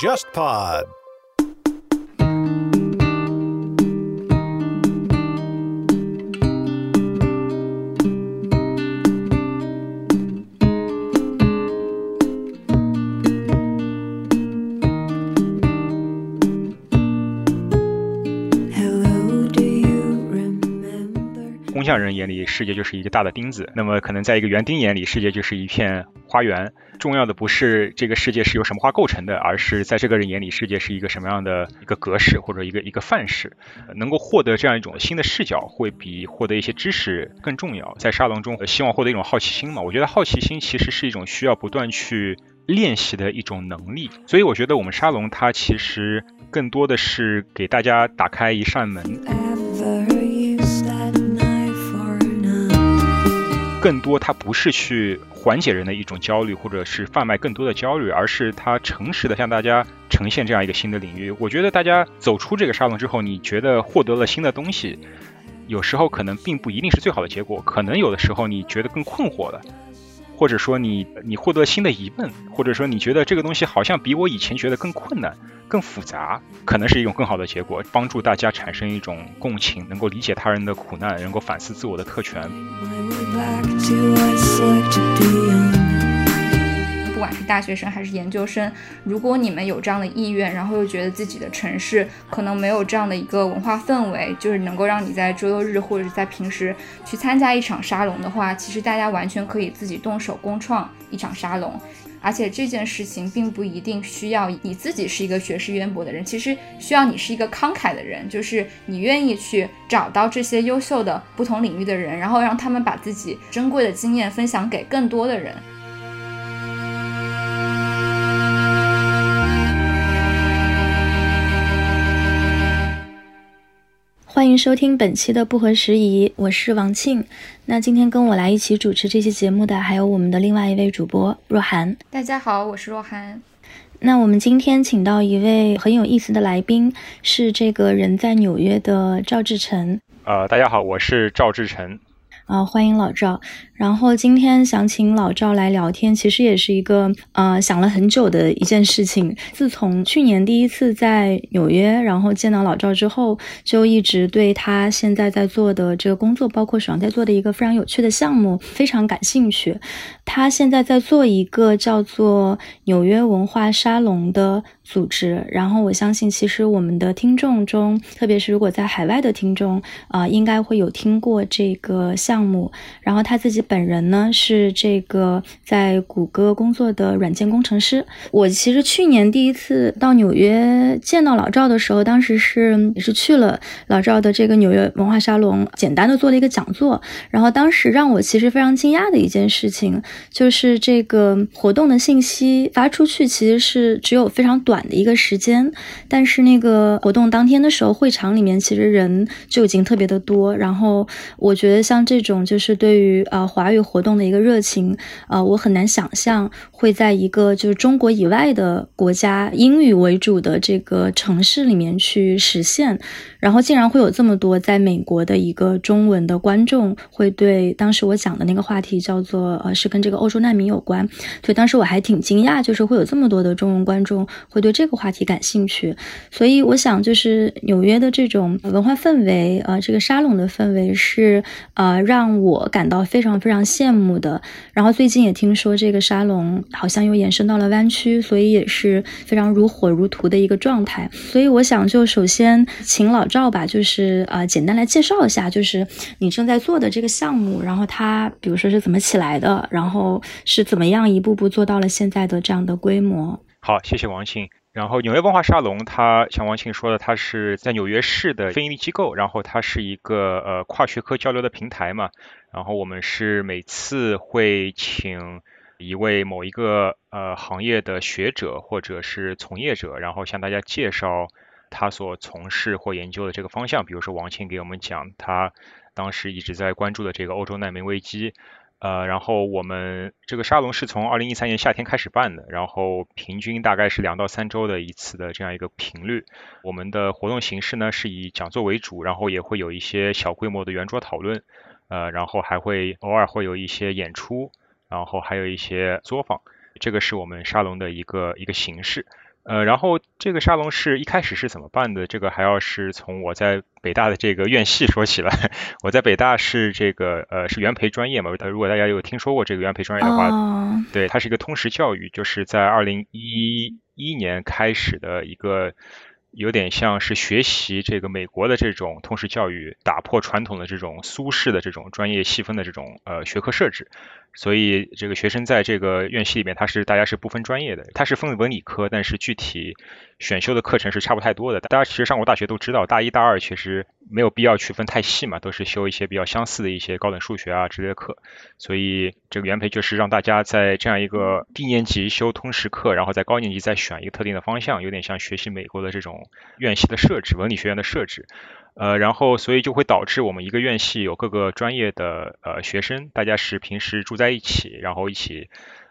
JustPod。匠人眼里，世界就是一个大的钉子；那么，可能在一个园丁眼里，世界就是一片花园。重要的不是这个世界是由什么花构成的，而是在这个人眼里，世界是一个什么样的一个格式或者一个一个范式。能够获得这样一种新的视角，会比获得一些知识更重要。在沙龙中，希望获得一种好奇心嘛？我觉得好奇心其实是一种需要不断去练习的一种能力。所以，我觉得我们沙龙它其实更多的是给大家打开一扇门。更多，它不是去缓解人的一种焦虑，或者是贩卖更多的焦虑，而是它诚实的向大家呈现这样一个新的领域。我觉得大家走出这个沙龙之后，你觉得获得了新的东西，有时候可能并不一定是最好的结果，可能有的时候你觉得更困惑了。或者说你你获得新的疑问，或者说你觉得这个东西好像比我以前觉得更困难、更复杂，可能是一种更好的结果，帮助大家产生一种共情，能够理解他人的苦难，能够反思自我的特权。不管是大学生还是研究生，如果你们有这样的意愿，然后又觉得自己的城市可能没有这样的一个文化氛围，就是能够让你在周六日或者是在平时去参加一场沙龙的话，其实大家完全可以自己动手工创一场沙龙。而且这件事情并不一定需要你自己是一个学识渊博的人，其实需要你是一个慷慨的人，就是你愿意去找到这些优秀的不同领域的人，然后让他们把自己珍贵的经验分享给更多的人。欢迎收听本期的不合时宜，我是王庆。那今天跟我来一起主持这期节目的还有我们的另外一位主播若涵。大家好，我是若涵。那我们今天请到一位很有意思的来宾，是这个人在纽约的赵志成。呃，大家好，我是赵志成。啊，欢迎老赵。然后今天想请老赵来聊天，其实也是一个呃想了很久的一件事情。自从去年第一次在纽约，然后见到老赵之后，就一直对他现在在做的这个工作，包括手上在做的一个非常有趣的项目非常感兴趣。他现在在做一个叫做纽约文化沙龙的组织。然后我相信，其实我们的听众中，特别是如果在海外的听众啊，应该会有听过这个项。目，然后他自己本人呢是这个在谷歌工作的软件工程师。我其实去年第一次到纽约见到老赵的时候，当时是也是去了老赵的这个纽约文化沙龙，简单的做了一个讲座。然后当时让我其实非常惊讶的一件事情，就是这个活动的信息发出去其实是只有非常短的一个时间，但是那个活动当天的时候，会场里面其实人就已经特别的多。然后我觉得像这种。就是对于呃华语活动的一个热情，呃，我很难想象会在一个就是中国以外的国家英语为主的这个城市里面去实现，然后竟然会有这么多在美国的一个中文的观众会对当时我讲的那个话题叫做呃是跟这个欧洲难民有关，所以当时我还挺惊讶，就是会有这么多的中文观众会对这个话题感兴趣，所以我想就是纽约的这种文化氛围，呃，这个沙龙的氛围是呃让。我感到非常非常羡慕的。然后最近也听说这个沙龙好像又延伸到了湾区，所以也是非常如火如荼的一个状态。所以我想就首先请老赵吧，就是呃简单来介绍一下，就是你正在做的这个项目，然后它比如说是怎么起来的，然后是怎么样一步步做到了现在的这样的规模。好，谢谢王庆。然后纽约文化沙龙，它像王庆说的，它是在纽约市的非营利机构，然后它是一个呃跨学科交流的平台嘛。然后我们是每次会请一位某一个呃行业的学者或者是从业者，然后向大家介绍他所从事或研究的这个方向。比如说王庆给我们讲他当时一直在关注的这个欧洲难民危机。呃，然后我们这个沙龙是从二零一三年夏天开始办的，然后平均大概是两到三周的一次的这样一个频率。我们的活动形式呢是以讲座为主，然后也会有一些小规模的圆桌讨论，呃，然后还会偶尔会有一些演出，然后还有一些作坊，这个是我们沙龙的一个一个形式。呃，然后这个沙龙是一开始是怎么办的？这个还要是从我在北大的这个院系说起来。我在北大是这个呃是原培专业嘛，如果大家有听说过这个原培专业的话，对，它是一个通识教育，就是在二零一一年开始的一个。有点像是学习这个美国的这种通识教育，打破传统的这种苏式的这种专业细分的这种呃学科设置。所以这个学生在这个院系里面，他是大家是不分专业的，他是分文理科，但是具体选修的课程是差不太多的。大家其实上过大学都知道，大一、大二其实没有必要区分太细嘛，都是修一些比较相似的一些高等数学啊之类的课。所以这个原培就是让大家在这样一个低年级修通识课，然后在高年级再选一个特定的方向，有点像学习美国的这种院系的设置，文理学院的设置。呃，然后所以就会导致我们一个院系有各个专业的呃学生，大家是平时住在一起，然后一起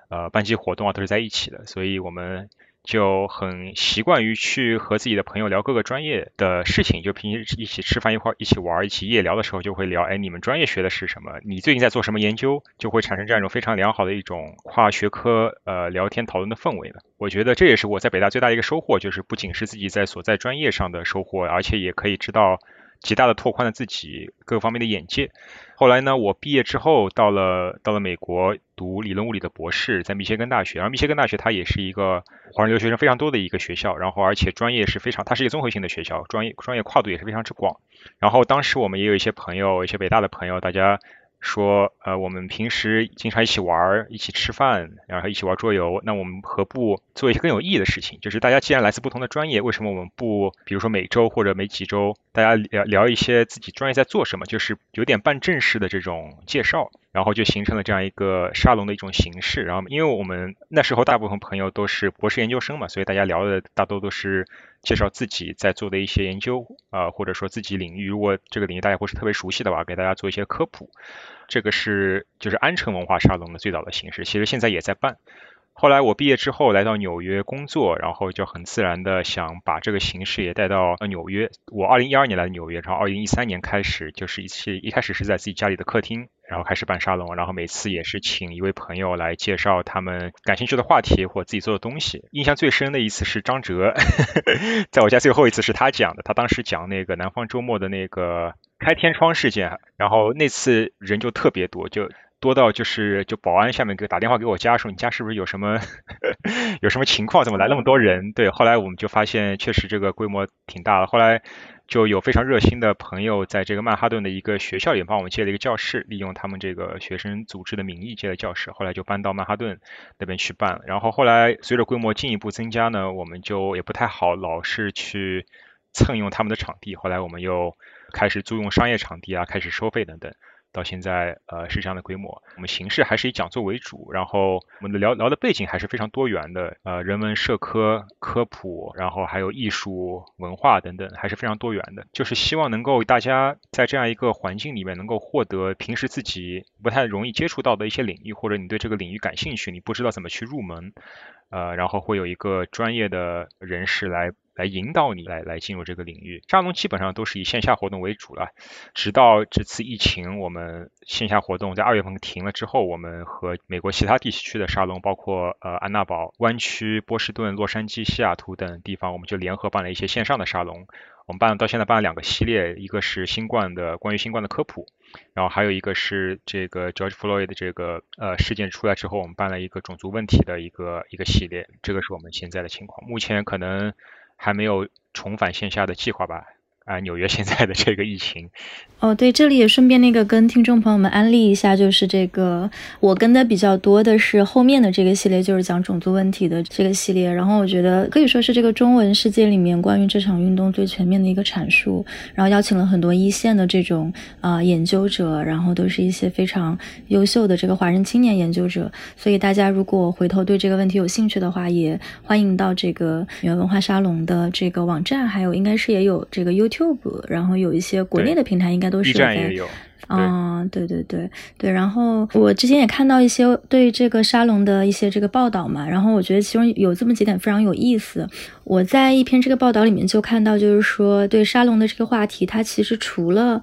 呃班级活动啊都是在一起的，所以我们就很习惯于去和自己的朋友聊各个专业的事情，就平时一起吃饭一块一起玩一起夜聊的时候就会聊，哎，你们专业学的是什么？你最近在做什么研究？就会产生这样一种非常良好的一种跨学科呃聊天讨论的氛围的。我觉得这也是我在北大最大的一个收获，就是不仅是自己在所在专业上的收获，而且也可以知道极大的拓宽了自己各方面的眼界。后来呢，我毕业之后到了到了美国读理论物理的博士，在密歇根大学。然后密歇根大学它也是一个华人留学生非常多的一个学校，然后而且专业是非常，它是一个综合性的学校，专业专业跨度也是非常之广。然后当时我们也有一些朋友，一些北大的朋友，大家。说，呃，我们平时经常一起玩儿，一起吃饭，然后一起玩桌游，那我们何不做一些更有意义的事情？就是大家既然来自不同的专业，为什么我们不，比如说每周或者每几周，大家聊聊一些自己专业在做什么，就是有点半正式的这种介绍，然后就形成了这样一个沙龙的一种形式。然后，因为我们那时候大部分朋友都是博士研究生嘛，所以大家聊的大多都是介绍自己在做的一些研究，啊，或者说自己领域，如果这个领域大家不是特别熟悉的话，给大家做一些科普。这个是就是安城文化沙龙的最早的形式，其实现在也在办。后来我毕业之后来到纽约工作，然后就很自然的想把这个形式也带到纽约。我二零一二年来的纽约，然后二零一三年开始就是一次一开始是在自己家里的客厅，然后开始办沙龙，然后每次也是请一位朋友来介绍他们感兴趣的话题或自己做的东西。印象最深的一次是张哲，在我家最后一次是他讲的，他当时讲那个南方周末的那个。开天窗事件，然后那次人就特别多，就多到就是就保安下面给打电话给我家说你家是不是有什么 有什么情况，怎么来那么多人？对，后来我们就发现确实这个规模挺大的。后来就有非常热心的朋友在这个曼哈顿的一个学校里帮我们借了一个教室，利用他们这个学生组织的名义借了教室，后来就搬到曼哈顿那边去办。然后后来随着规模进一步增加呢，我们就也不太好老是去蹭用他们的场地，后来我们又。开始租用商业场地啊，开始收费等等，到现在呃是这样的规模。我们形式还是以讲座为主，然后我们的聊聊的背景还是非常多元的，呃人文社科科普，然后还有艺术文化等等，还是非常多元的。就是希望能够大家在这样一个环境里面能够获得平时自己不太容易接触到的一些领域，或者你对这个领域感兴趣，你不知道怎么去入门，呃然后会有一个专业的人士来。来引导你来来进入这个领域，沙龙基本上都是以线下活动为主了。直到这次疫情，我们线下活动在二月份停了之后，我们和美国其他地区的沙龙，包括呃安娜堡湾区、波士顿、洛杉矶、西雅图等地方，我们就联合办了一些线上的沙龙。我们办到现在办了两个系列，一个是新冠的关于新冠的科普，然后还有一个是这个 George Floyd 的这个呃事件出来之后，我们办了一个种族问题的一个一个系列。这个是我们现在的情况，目前可能。还没有重返线下的计划吧？啊，纽约现在的这个疫情。哦，对，这里也顺便那个跟听众朋友们安利一下，就是这个我跟的比较多的是后面的这个系列，就是讲种族问题的这个系列。然后我觉得可以说是这个中文世界里面关于这场运动最全面的一个阐述。然后邀请了很多一线的这种啊研究者，然后都是一些非常优秀的这个华人青年研究者。所以大家如果回头对这个问题有兴趣的话，也欢迎到这个原文化沙龙的这个网站，还有应该是也有这个 YouTube，然后有一些国内的平台应该。都是在，嗯，对对对对，然后我之前也看到一些对这个沙龙的一些这个报道嘛，然后我觉得其中有这么几点非常有意思。我在一篇这个报道里面就看到，就是说对沙龙的这个话题，它其实除了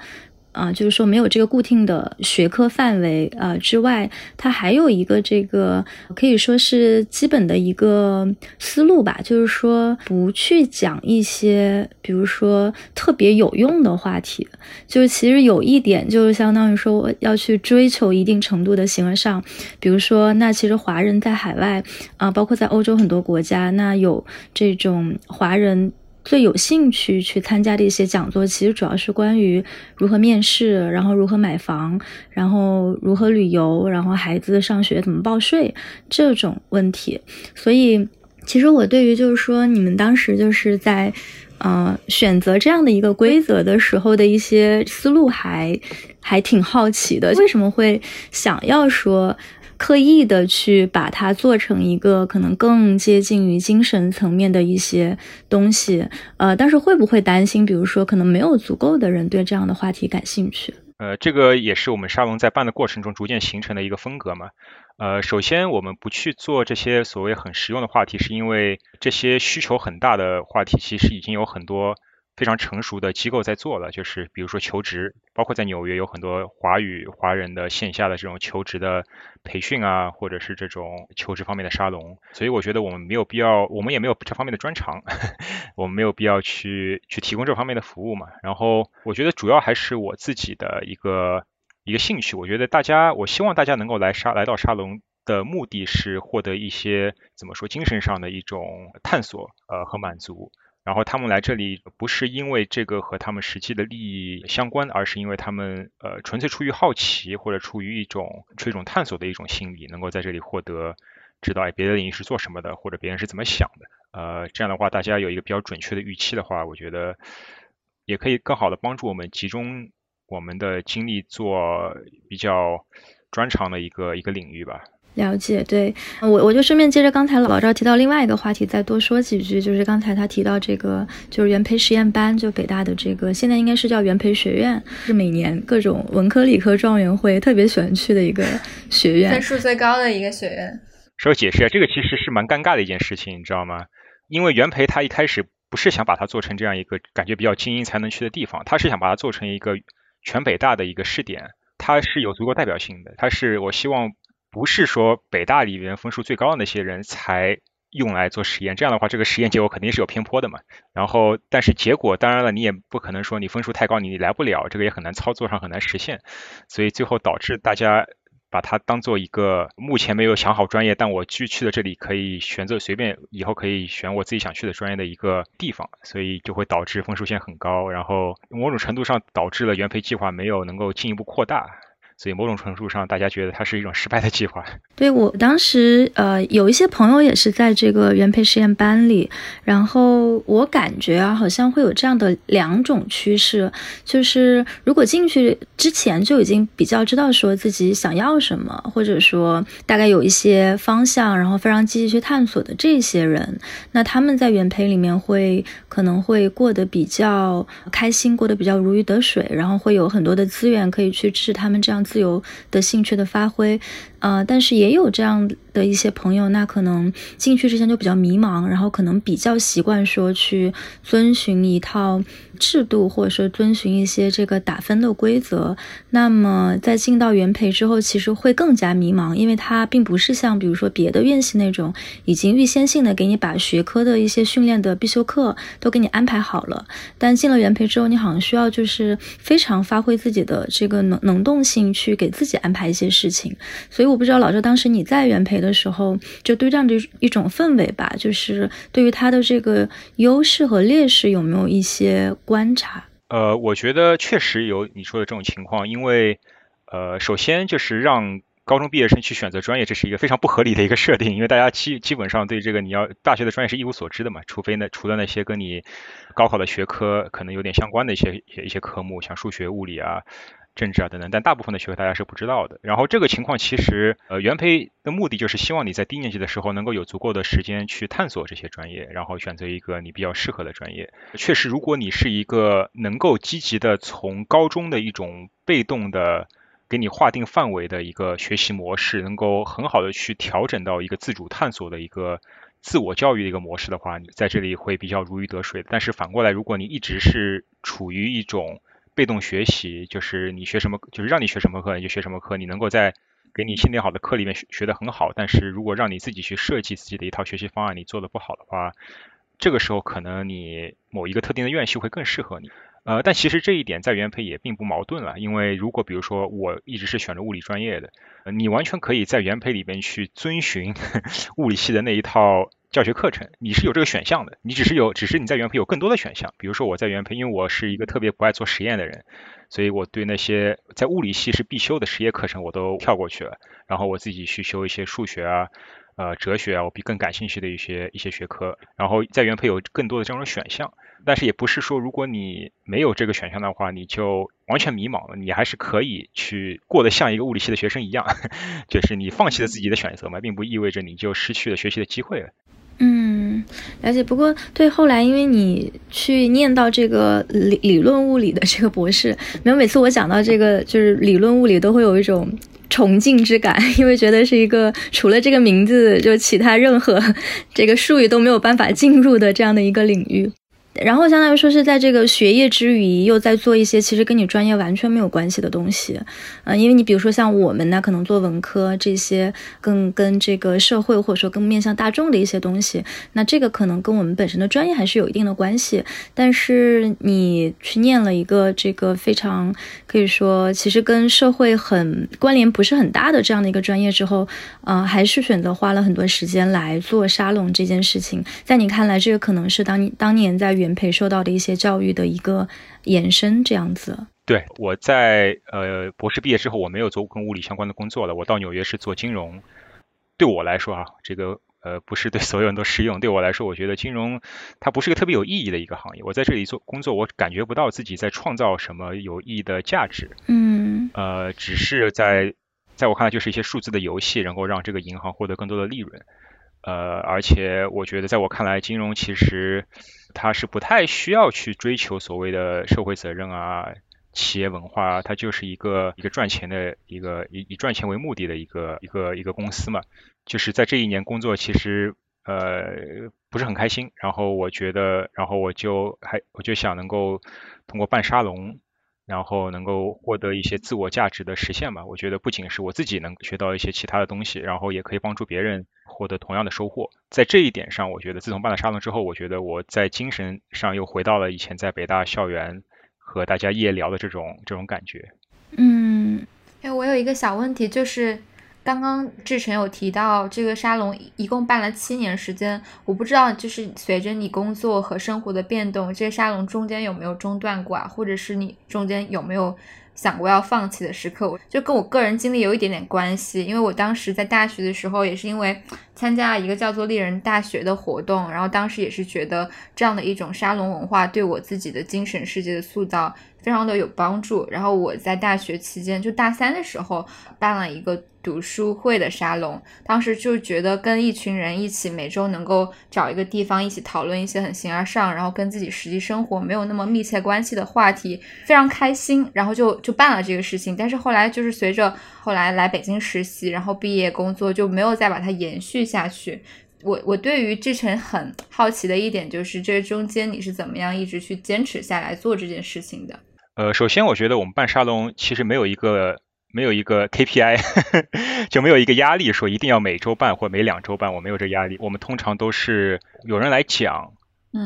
啊，就是说没有这个固定的学科范围啊之外，它还有一个这个可以说是基本的一个思路吧，就是说不去讲一些比如说特别有用的话题，就是其实有一点就是相当于说我要去追求一定程度的形而上，比如说那其实华人在海外啊，包括在欧洲很多国家，那有这种华人。最有兴趣去参加的一些讲座，其实主要是关于如何面试，然后如何买房，然后如何旅游，然后孩子上学怎么报税这种问题。所以，其实我对于就是说你们当时就是在，呃，选择这样的一个规则的时候的一些思路，还还挺好奇的。为什么会想要说？刻意的去把它做成一个可能更接近于精神层面的一些东西，呃，但是会不会担心，比如说可能没有足够的人对这样的话题感兴趣？呃，这个也是我们沙龙在办的过程中逐渐形成的一个风格嘛。呃，首先我们不去做这些所谓很实用的话题，是因为这些需求很大的话题其实已经有很多。非常成熟的机构在做了，就是比如说求职，包括在纽约有很多华语华人的线下的这种求职的培训啊，或者是这种求职方面的沙龙。所以我觉得我们没有必要，我们也没有这方面的专长，我们没有必要去去提供这方面的服务嘛。然后我觉得主要还是我自己的一个一个兴趣。我觉得大家，我希望大家能够来沙来到沙龙的目的是获得一些怎么说精神上的一种探索呃和满足。然后他们来这里不是因为这个和他们实际的利益相关，而是因为他们呃纯粹出于好奇或者出于一种出于一种探索的一种心理，能够在这里获得知道哎别的领域是做什么的，或者别人是怎么想的。呃，这样的话大家有一个比较准确的预期的话，我觉得也可以更好的帮助我们集中我们的精力做比较专长的一个一个领域吧。了解，对我我就顺便接着刚才老赵提到另外一个话题，再多说几句，就是刚才他提到这个就是元培实验班，就北大的这个现在应该是叫元培学院，是每年各种文科理科状元会特别喜欢去的一个学院，分数最高的一个学院。稍微解释一下，这个其实是蛮尴尬的一件事情，你知道吗？因为元培他一开始不是想把它做成这样一个感觉比较精英才能去的地方，他是想把它做成一个全北大的一个试点，它是有足够代表性的，它是我希望。不是说北大里面分数最高的那些人才用来做实验，这样的话，这个实验结果肯定是有偏颇的嘛。然后，但是结果当然了，你也不可能说你分数太高你来不了，这个也很难操作上很难实现。所以最后导致大家把它当做一个目前没有想好专业，但我去去了这里可以选择随便以后可以选我自己想去的专业的一个地方，所以就会导致分数线很高，然后某种程度上导致了原培计划没有能够进一步扩大。所以某种程度上，大家觉得它是一种失败的计划。对我当时，呃，有一些朋友也是在这个原培实验班里，然后我感觉啊，好像会有这样的两种趋势，就是如果进去之前就已经比较知道说自己想要什么，或者说大概有一些方向，然后非常积极去探索的这些人，那他们在原培里面会可能会过得比较开心，过得比较如鱼得水，然后会有很多的资源可以去支持他们这样。自由的兴趣的发挥，呃，但是也有这样的一些朋友，那可能进去之前就比较迷茫，然后可能比较习惯说去遵循一套。制度或者说遵循一些这个打分的规则，那么在进到原培之后，其实会更加迷茫，因为它并不是像比如说别的院系那种已经预先性的给你把学科的一些训练的必修课都给你安排好了。但进了原培之后，你好像需要就是非常发挥自己的这个能能动性去给自己安排一些事情。所以我不知道老周当时你在原培的时候，就对这样的一种氛围吧，就是对于他的这个优势和劣势有没有一些。观察，呃，我觉得确实有你说的这种情况，因为，呃，首先就是让高中毕业生去选择专业，这是一个非常不合理的一个设定，因为大家基基本上对这个你要大学的专业是一无所知的嘛，除非那除了那些跟你高考的学科可能有点相关的一些一些科目，像数学、物理啊。政治啊等等，但大部分的学科大家是不知道的。然后这个情况其实，呃，原培的目的就是希望你在低年级的时候能够有足够的时间去探索这些专业，然后选择一个你比较适合的专业。确实，如果你是一个能够积极的从高中的一种被动的给你划定范围的一个学习模式，能够很好的去调整到一个自主探索的一个自我教育的一个模式的话，你在这里会比较如鱼得水。但是反过来，如果你一直是处于一种被动学习，就是你学什么，就是让你学什么课你就学什么课，你能够在给你训练好的课里面学学得很好。但是如果让你自己去设计自己的一套学习方案，你做的不好的话，这个时候可能你某一个特定的院系会更适合你。呃，但其实这一点在原培也并不矛盾了，因为如果比如说我一直是选择物理专业的，你完全可以在原培里边去遵循 物理系的那一套教学课程，你是有这个选项的，你只是有，只是你在原培有更多的选项。比如说我在原培，因为我是一个特别不爱做实验的人，所以我对那些在物理系是必修的实验课程我都跳过去了，然后我自己去修一些数学啊。呃，哲学啊，我比更感兴趣的一些一些学科，然后在原配有更多的这种选项，但是也不是说如果你没有这个选项的话，你就完全迷茫了，你还是可以去过得像一个物理系的学生一样，就是你放弃了自己的选择嘛，并不意味着你就失去了学习的机会了。嗯，了解。不过对后来，因为你去念到这个理理论物理的这个博士，没有每次我讲到这个就是理论物理，都会有一种。崇敬之感，因为觉得是一个除了这个名字，就其他任何这个术语都没有办法进入的这样的一个领域。然后相当于说是在这个学业之余，又在做一些其实跟你专业完全没有关系的东西，嗯，因为你比如说像我们呢，可能做文科这些更跟这个社会或者说更面向大众的一些东西，那这个可能跟我们本身的专业还是有一定的关系。但是你去念了一个这个非常可以说其实跟社会很关联不是很大的这样的一个专业之后，呃，还是选择花了很多时间来做沙龙这件事情。在你看来，这个可能是当你当年在原培受到的一些教育的一个延伸，这样子。对，我在呃博士毕业之后，我没有做跟物理相关的工作了。我到纽约是做金融。对我来说啊，这个呃不是对所有人都适用。对我来说，我觉得金融它不是一个特别有意义的一个行业。我在这里做工作，我感觉不到自己在创造什么有意义的价值。嗯。呃，只是在在我看来，就是一些数字的游戏，能够让这个银行获得更多的利润。呃，而且我觉得，在我看来，金融其实他是不太需要去追求所谓的社会责任啊、企业文化啊，它就是一个一个赚钱的一个以以赚钱为目的的一个一个一个公司嘛。就是在这一年工作，其实呃不是很开心。然后我觉得，然后我就还我就想能够通过办沙龙。然后能够获得一些自我价值的实现吧。我觉得不仅是我自己能学到一些其他的东西，然后也可以帮助别人获得同样的收获。在这一点上，我觉得自从办了沙龙之后，我觉得我在精神上又回到了以前在北大校园和大家夜聊的这种这种感觉。嗯，哎，我有一个小问题，就是。刚刚志成有提到这个沙龙一共办了七年时间，我不知道就是随着你工作和生活的变动，这个沙龙中间有没有中断过啊？或者是你中间有没有想过要放弃的时刻？就跟我个人经历有一点点关系，因为我当时在大学的时候也是因为参加了一个叫做丽人大学的活动，然后当时也是觉得这样的一种沙龙文化对我自己的精神世界的塑造。非常的有帮助。然后我在大学期间，就大三的时候办了一个读书会的沙龙，当时就觉得跟一群人一起，每周能够找一个地方一起讨论一些很形而上，然后跟自己实际生活没有那么密切关系的话题，非常开心。然后就就办了这个事情。但是后来就是随着后来来北京实习，然后毕业工作，就没有再把它延续下去。我我对于志成很好奇的一点就是，这中间你是怎么样一直去坚持下来做这件事情的？呃，首先我觉得我们办沙龙其实没有一个没有一个 KPI，就没有一个压力说一定要每周办或每两周办，我没有这压力。我们通常都是有人来讲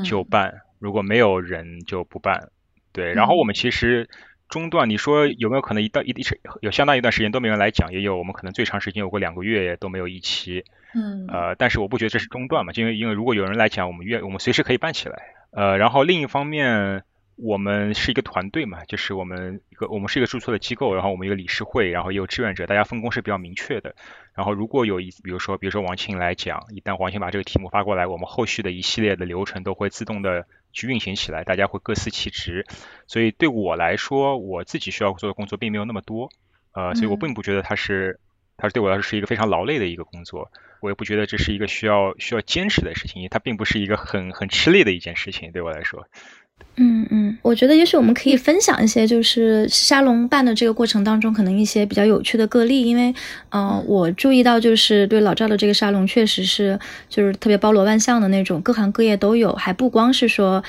就办，如果没有人就不办。对，然后我们其实中断，你说有没有可能一到一时有相当一段时间都没人来讲？也有，我们可能最长时间有过两个月都没有一期。嗯。呃，但是我不觉得这是中断嘛，因为因为如果有人来讲，我们愿我们随时可以办起来。呃，然后另一方面。我们是一个团队嘛，就是我们一个我们是一个注册的机构，然后我们一个理事会，然后也有志愿者，大家分工是比较明确的。然后如果有一，比如说比如说王庆来讲，一旦王庆把这个题目发过来，我们后续的一系列的流程都会自动的去运行起来，大家会各司其职。所以对我来说，我自己需要做的工作并没有那么多，呃，所以我并不觉得它是，它是对我来说是一个非常劳累的一个工作，我也不觉得这是一个需要需要坚持的事情，它并不是一个很很吃力的一件事情，对我来说。嗯嗯，我觉得也许我们可以分享一些，就是沙龙办的这个过程当中，可能一些比较有趣的个例。因为，嗯，我注意到就是对老赵的这个沙龙，确实是就是特别包罗万象的那种，各行各业都有，还不光是说。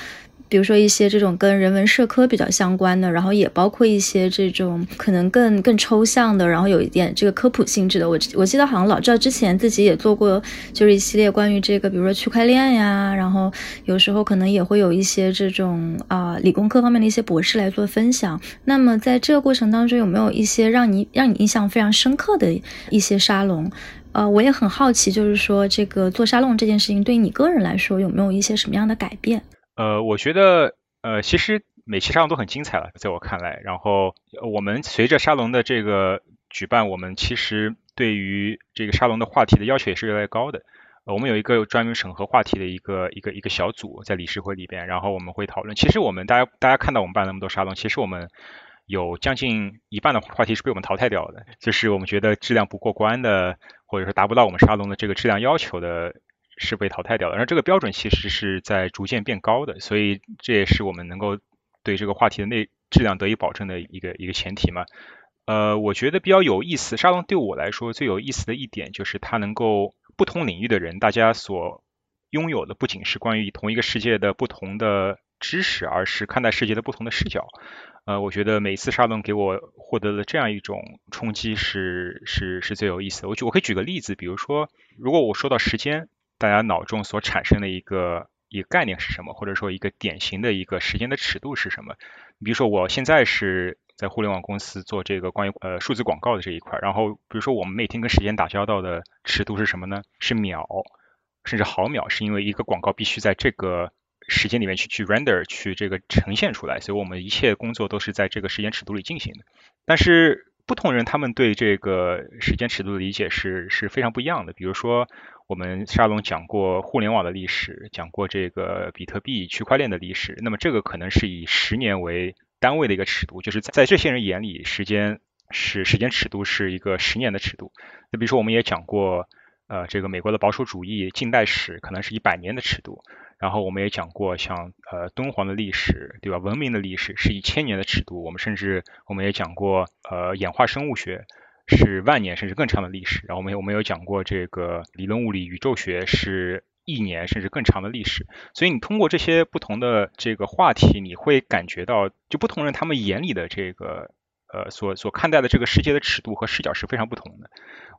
比如说一些这种跟人文社科比较相关的，然后也包括一些这种可能更更抽象的，然后有一点这个科普性质的。我我记得好像老赵之前自己也做过，就是一系列关于这个，比如说区块链呀，然后有时候可能也会有一些这种啊理工科方面的一些博士来做分享。那么在这个过程当中，有没有一些让你让你印象非常深刻的一些沙龙？呃，我也很好奇，就是说这个做沙龙这件事情，对你个人来说，有没有一些什么样的改变？呃，我觉得，呃，其实每期沙龙都很精彩了，在我看来。然后我们随着沙龙的这个举办，我们其实对于这个沙龙的话题的要求也是越来越高的。我们有一个专门审核话题的一个一个一个小组在理事会里边，然后我们会讨论。其实我们大家大家看到我们办那么多沙龙，其实我们有将近一半的话题是被我们淘汰掉的，就是我们觉得质量不过关的。或者说达不到我们沙龙的这个质量要求的，是被淘汰掉的。然后这个标准其实是在逐渐变高的，所以这也是我们能够对这个话题的内质量得以保证的一个一个前提嘛。呃，我觉得比较有意思，沙龙对我来说最有意思的一点就是它能够不同领域的人，大家所拥有的不仅是关于同一个世界的不同的知识，而是看待世界的不同的视角。呃，我觉得每次沙龙给我获得的这样一种冲击是是是最有意思的。我举我可以举个例子，比如说，如果我说到时间，大家脑中所产生的一个一个概念是什么，或者说一个典型的一个时间的尺度是什么？比如说，我现在是在互联网公司做这个关于呃数字广告的这一块，然后比如说我们每天跟时间打交道的尺度是什么呢？是秒，甚至毫秒，是因为一个广告必须在这个。时间里面去去 render 去这个呈现出来，所以我们一切工作都是在这个时间尺度里进行的。但是不同人他们对这个时间尺度的理解是是非常不一样的。比如说我们沙龙讲过互联网的历史，讲过这个比特币区块链的历史，那么这个可能是以十年为单位的一个尺度，就是在这些人眼里，时间是时间尺度是一个十年的尺度。那比如说我们也讲过，呃，这个美国的保守主义近代史可能是一百年的尺度。然后我们也讲过，像呃敦煌的历史，对吧？文明的历史是一千年的尺度。我们甚至我们也讲过，呃，演化生物学是万年甚至更长的历史。然后我们我们有讲过这个理论物理、宇宙学是一年甚至更长的历史。所以你通过这些不同的这个话题，你会感觉到，就不同人他们眼里的这个呃所所看待的这个世界的尺度和视角是非常不同的。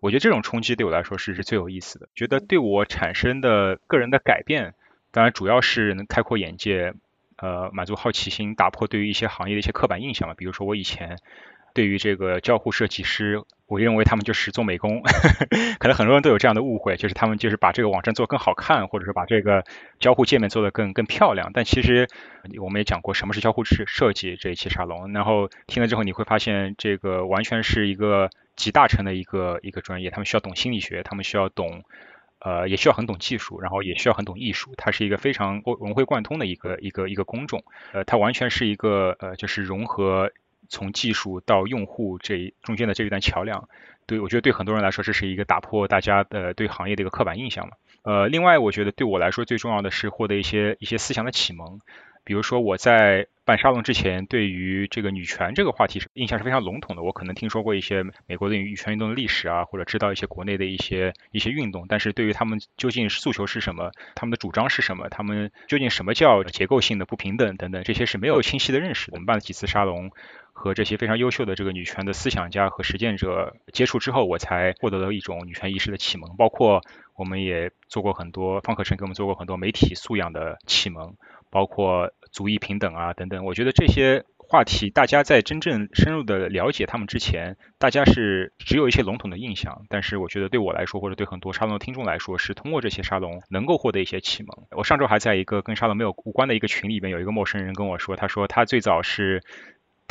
我觉得这种冲击对我来说是是最有意思的。觉得对我产生的个人的改变。当然，主要是能开阔眼界，呃，满足好奇心，打破对于一些行业的一些刻板印象嘛。比如说，我以前对于这个交互设计师，我认为他们就是做美工，可能很多人都有这样的误会，就是他们就是把这个网站做更好看，或者是把这个交互界面做得更更漂亮。但其实我们也讲过什么是交互设设计这一期沙龙，然后听了之后你会发现，这个完全是一个集大成的一个一个专业，他们需要懂心理学，他们需要懂。呃，也需要很懂技术，然后也需要很懂艺术，它是一个非常融会贯通的一个一个一个工种。呃，它完全是一个呃，就是融合从技术到用户这一中间的这一段桥梁。对我觉得对很多人来说，这是一个打破大家的对行业的一个刻板印象嘛。呃，另外我觉得对我来说最重要的是获得一些一些思想的启蒙。比如说我在办沙龙之前，对于这个女权这个话题是印象是非常笼统的。我可能听说过一些美国的女权运动的历史啊，或者知道一些国内的一些一些运动，但是对于他们究竟诉求是什么，他们的主张是什么，他们究竟什么叫结构性的不平等等等，这些是没有清晰的认识。我们办了几次沙龙，和这些非常优秀的这个女权的思想家和实践者接触之后，我才获得了一种女权意识的启蒙。包括我们也做过很多，方可成给我们做过很多媒体素养的启蒙。包括族裔平等啊等等，我觉得这些话题，大家在真正深入的了解他们之前，大家是只有一些笼统的印象。但是我觉得对我来说，或者对很多沙龙的听众来说，是通过这些沙龙能够获得一些启蒙。我上周还在一个跟沙龙没有无关的一个群里面，有一个陌生人跟我说，他说他最早是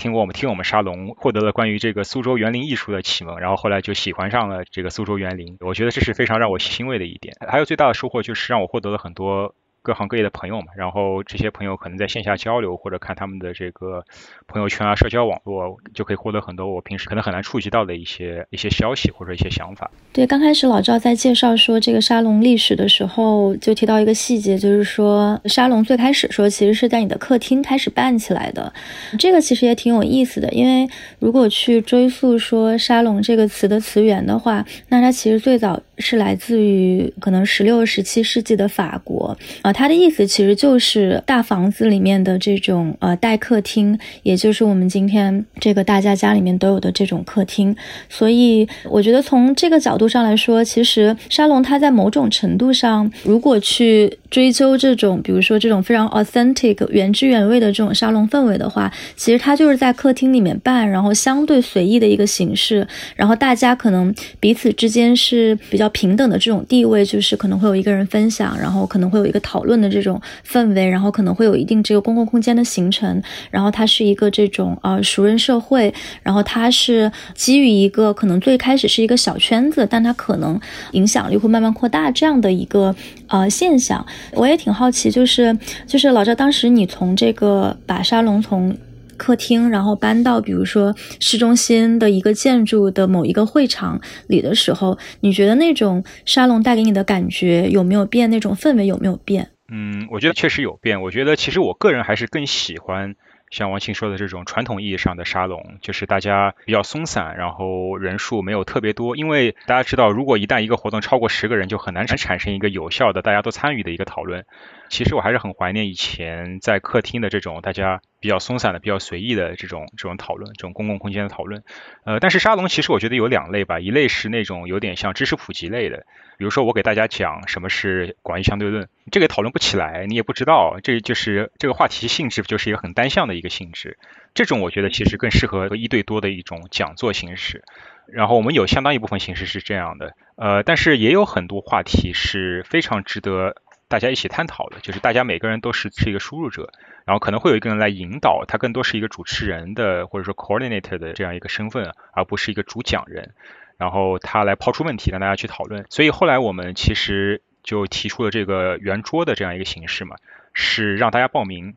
听过我们听我们沙龙，获得了关于这个苏州园林艺术的启蒙，然后后来就喜欢上了这个苏州园林。我觉得这是非常让我欣慰的一点。还有最大的收获就是让我获得了很多。各行各业的朋友嘛，然后这些朋友可能在线下交流，或者看他们的这个朋友圈啊、社交网络，就可以获得很多我平时可能很难触及到的一些一些消息或者一些想法。对，刚开始老赵在介绍说这个沙龙历史的时候，就提到一个细节，就是说沙龙最开始说其实是在你的客厅开始办起来的，这个其实也挺有意思的，因为如果去追溯说沙龙这个词的词源的话，那它其实最早。是来自于可能十六、十七世纪的法国啊，它的意思其实就是大房子里面的这种呃带客厅，也就是我们今天这个大家家里面都有的这种客厅。所以我觉得从这个角度上来说，其实沙龙它在某种程度上，如果去追究这种，比如说这种非常 authentic 原汁原味的这种沙龙氛围的话，其实它就是在客厅里面办，然后相对随意的一个形式，然后大家可能彼此之间是比较平等的这种地位，就是可能会有一个人分享，然后可能会有一个讨论的这种氛围，然后可能会有一定这个公共空间的形成，然后它是一个这种呃熟人社会，然后它是基于一个可能最开始是一个小圈子，但它可能影响力会慢慢扩大这样的一个呃现象。我也挺好奇，就是就是老赵，当时你从这个把沙龙从客厅，然后搬到比如说市中心的一个建筑的某一个会场里的时候，你觉得那种沙龙带给你的感觉有没有变？那种氛围有没有变？嗯，我觉得确实有变。我觉得其实我个人还是更喜欢像王庆说的这种传统意义上的沙龙，就是大家比较松散，然后人数没有特别多。因为大家知道，如果一旦一个活动超过十个人，就很难产生一个有效的大家都参与的一个讨论。其实我还是很怀念以前在客厅的这种大家比较松散的、比较随意的这种这种讨论，这种公共空间的讨论。呃，但是沙龙其实我觉得有两类吧，一类是那种有点像知识普及类的，比如说我给大家讲什么是广义相对论，这个讨论不起来，你也不知道，这就是这个话题性质就是一个很单向的一个性质。这种我觉得其实更适合一对多的一种讲座形式。然后我们有相当一部分形式是这样的，呃，但是也有很多话题是非常值得。大家一起探讨的，就是大家每个人都是是一个输入者，然后可能会有一个人来引导，他更多是一个主持人的或者说 coordinator 的这样一个身份，而不是一个主讲人，然后他来抛出问题让大家去讨论。所以后来我们其实就提出了这个圆桌的这样一个形式嘛，是让大家报名。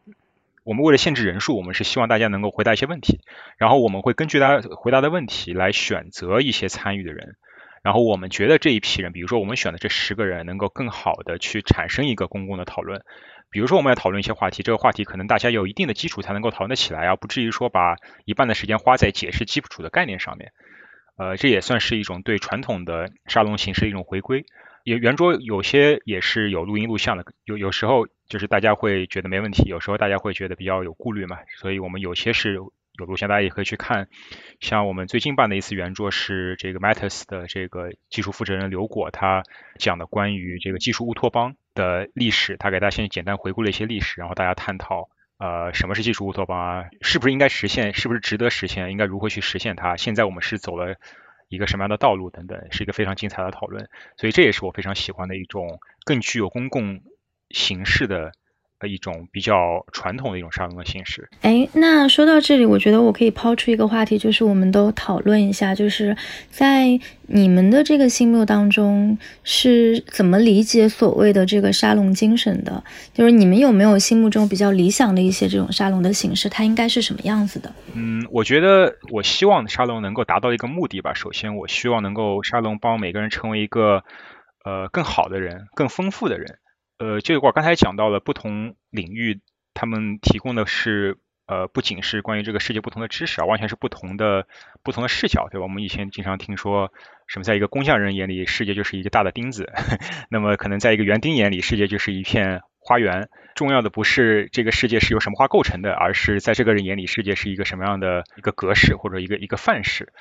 我们为了限制人数，我们是希望大家能够回答一些问题，然后我们会根据大家回答的问题来选择一些参与的人。然后我们觉得这一批人，比如说我们选的这十个人，能够更好的去产生一个公共的讨论。比如说我们要讨论一些话题，这个话题可能大家有一定的基础才能够讨论得起来，而不至于说把一半的时间花在解释基础的概念上面。呃，这也算是一种对传统的沙龙形式的一种回归。也圆桌有些也是有录音录像的，有有时候就是大家会觉得没问题，有时候大家会觉得比较有顾虑嘛，所以我们有些是。有录像，大家也可以去看。像我们最近办的一次圆桌是这个 Matters 的这个技术负责人刘果，他讲的关于这个技术乌托邦的历史，他给大家先简单回顾了一些历史，然后大家探讨呃什么是技术乌托邦啊，是不是应该实现，是不是值得实现，应该如何去实现它，现在我们是走了一个什么样的道路等等，是一个非常精彩的讨论。所以这也是我非常喜欢的一种更具有公共形式的。一种比较传统的一种沙龙的形式。哎，那说到这里，我觉得我可以抛出一个话题，就是我们都讨论一下，就是在你们的这个心目当中是怎么理解所谓的这个沙龙精神的？就是你们有没有心目中比较理想的一些这种沙龙的形式？它应该是什么样子的？嗯，我觉得我希望沙龙能够达到一个目的吧。首先，我希望能够沙龙帮每个人成为一个呃更好的人，更丰富的人。呃，就我刚才讲到了不同领域，他们提供的是呃，不仅是关于这个世界不同的知识啊，完全是不同的不同的视角，对吧？我们以前经常听说，什么在一个工匠人眼里，世界就是一个大的钉子，那么可能在一个园丁眼里，世界就是一片花园。重要的不是这个世界是由什么花构成的，而是在这个人眼里，世界是一个什么样的一个格式或者一个一个范式。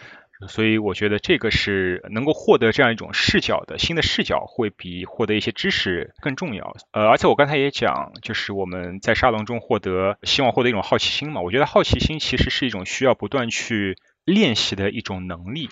所以我觉得这个是能够获得这样一种视角的新的视角，会比获得一些知识更重要。呃，而且我刚才也讲，就是我们在沙龙中获得，希望获得一种好奇心嘛。我觉得好奇心其实是一种需要不断去练习的一种能力。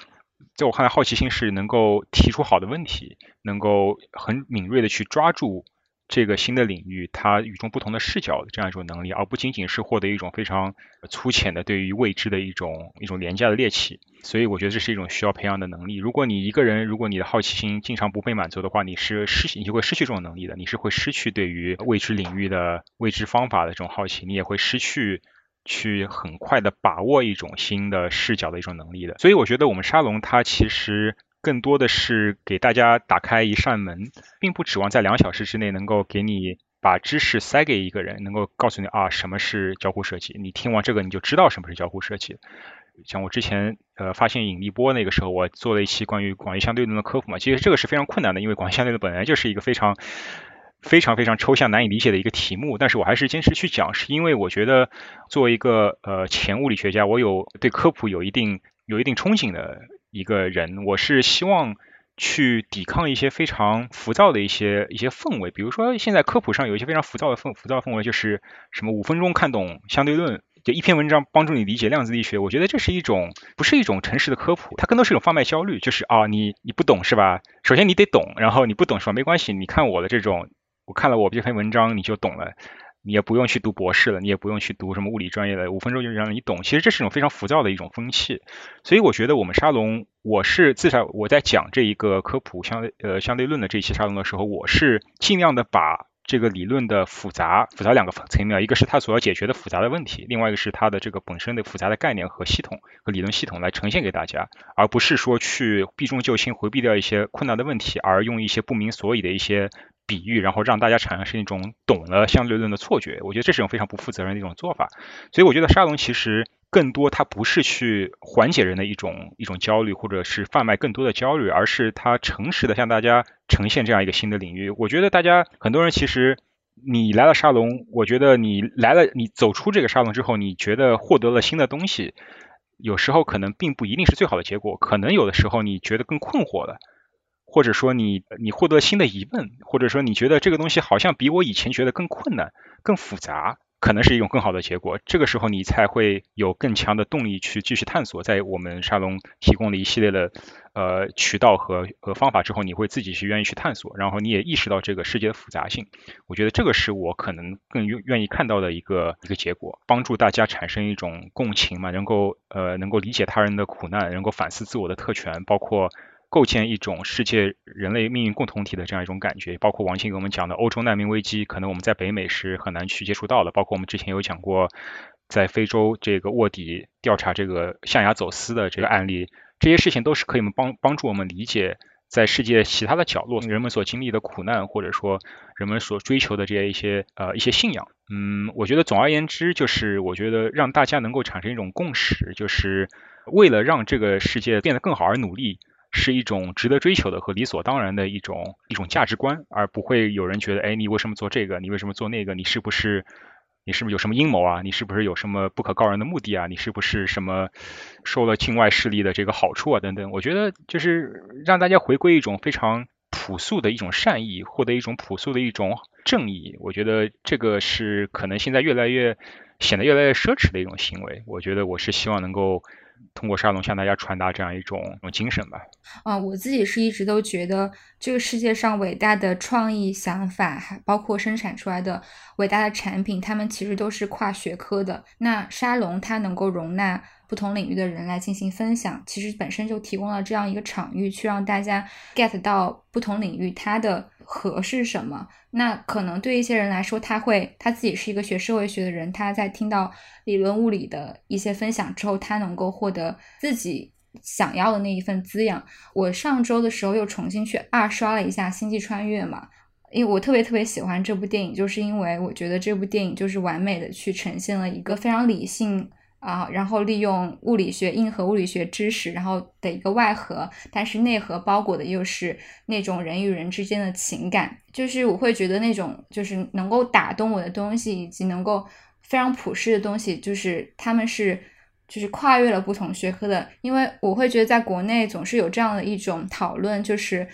在我看来，好奇心是能够提出好的问题，能够很敏锐的去抓住。这个新的领域，它与众不同的视角的这样一种能力，而不仅仅是获得一种非常粗浅的对于未知的一种一种廉价的猎奇。所以我觉得这是一种需要培养的能力。如果你一个人，如果你的好奇心经常不被满足的话，你是失你就会失去这种能力的。你是会失去对于未知领域的未知方法的这种好奇，你也会失去去很快的把握一种新的视角的一种能力的。所以我觉得我们沙龙它其实。更多的是给大家打开一扇门，并不指望在两小时之内能够给你把知识塞给一个人，能够告诉你啊什么是交互设计。你听完这个你就知道什么是交互设计。像我之前呃发现引力波那个时候，我做了一期关于广义相对论的科普嘛，其实这个是非常困难的，因为广义相对论本来就是一个非常非常非常抽象、难以理解的一个题目，但是我还是坚持去讲，是因为我觉得作为一个呃前物理学家，我有对科普有一定有一定憧憬的一个人，我是希望。去抵抗一些非常浮躁的一些一些氛围，比如说现在科普上有一些非常浮躁的氛浮躁氛围，就是什么五分钟看懂相对论，就一篇文章帮助你理解量子力学。我觉得这是一种不是一种诚实的科普，它更多是一种贩卖焦虑，就是啊你你不懂是吧？首先你得懂，然后你不懂是吧？没关系，你看我的这种，我看了我这篇文章你就懂了。你也不用去读博士了，你也不用去读什么物理专业的，五分钟就让你懂。其实这是一种非常浮躁的一种风气，所以我觉得我们沙龙，我是至少我在讲这一个科普相呃相对论的这一期沙龙的时候，我是尽量的把这个理论的复杂复杂两个层面，一个是它所要解决的复杂的问题，另外一个是它的这个本身的复杂的概念和系统和理论系统来呈现给大家，而不是说去避重就轻回避掉一些困难的问题，而用一些不明所以的一些。比喻，然后让大家产生一种懂了相对论的错觉，我觉得这是一种非常不负责任的一种做法。所以我觉得沙龙其实更多它不是去缓解人的一种一种焦虑，或者是贩卖更多的焦虑，而是它诚实的向大家呈现这样一个新的领域。我觉得大家很多人其实你来了沙龙，我觉得你来了，你走出这个沙龙之后，你觉得获得了新的东西，有时候可能并不一定是最好的结果，可能有的时候你觉得更困惑了。或者说你你获得新的疑问，或者说你觉得这个东西好像比我以前觉得更困难、更复杂，可能是一种更好的结果。这个时候你才会有更强的动力去继续探索。在我们沙龙提供了一系列的呃渠道和和方法之后，你会自己去愿意去探索，然后你也意识到这个世界的复杂性。我觉得这个是我可能更愿愿意看到的一个一个结果，帮助大家产生一种共情嘛，能够呃能够理解他人的苦难，能够反思自我的特权，包括。构建一种世界人类命运共同体的这样一种感觉，包括王鑫给我们讲的欧洲难民危机，可能我们在北美是很难去接触到的。包括我们之前有讲过，在非洲这个卧底调查这个象牙走私的这个案例，这些事情都是可以帮帮助我们理解在世界其他的角落人们所经历的苦难，或者说人们所追求的这些一些呃一些信仰。嗯，我觉得总而言之，就是我觉得让大家能够产生一种共识，就是为了让这个世界变得更好而努力。是一种值得追求的和理所当然的一种一种价值观，而不会有人觉得，哎，你为什么做这个？你为什么做那个？你是不是你是不是有什么阴谋啊？你是不是有什么不可告人的目的啊？你是不是什么受了境外势力的这个好处啊？等等，我觉得就是让大家回归一种非常朴素的一种善意，获得一种朴素的一种正义。我觉得这个是可能现在越来越显得越来越奢侈的一种行为。我觉得我是希望能够。通过沙龙向大家传达这样一种精神吧。啊，我自己是一直都觉得，这个世界上伟大的创意想法，还包括生产出来的伟大的产品，他们其实都是跨学科的。那沙龙它能够容纳。不同领域的人来进行分享，其实本身就提供了这样一个场域，去让大家 get 到不同领域它的和是什么。那可能对一些人来说，他会他自己是一个学社会学的人，他在听到理论物理的一些分享之后，他能够获得自己想要的那一份滋养。我上周的时候又重新去二刷了一下《星际穿越》嘛，因为我特别特别喜欢这部电影，就是因为我觉得这部电影就是完美的去呈现了一个非常理性。啊，然后利用物理学、硬核物理学知识，然后的一个外核，但是内核包裹的又是那种人与人之间的情感，就是我会觉得那种就是能够打动我的东西，以及能够非常普世的东西，就是他们是就是跨越了不同学科的，因为我会觉得在国内总是有这样的一种讨论，就是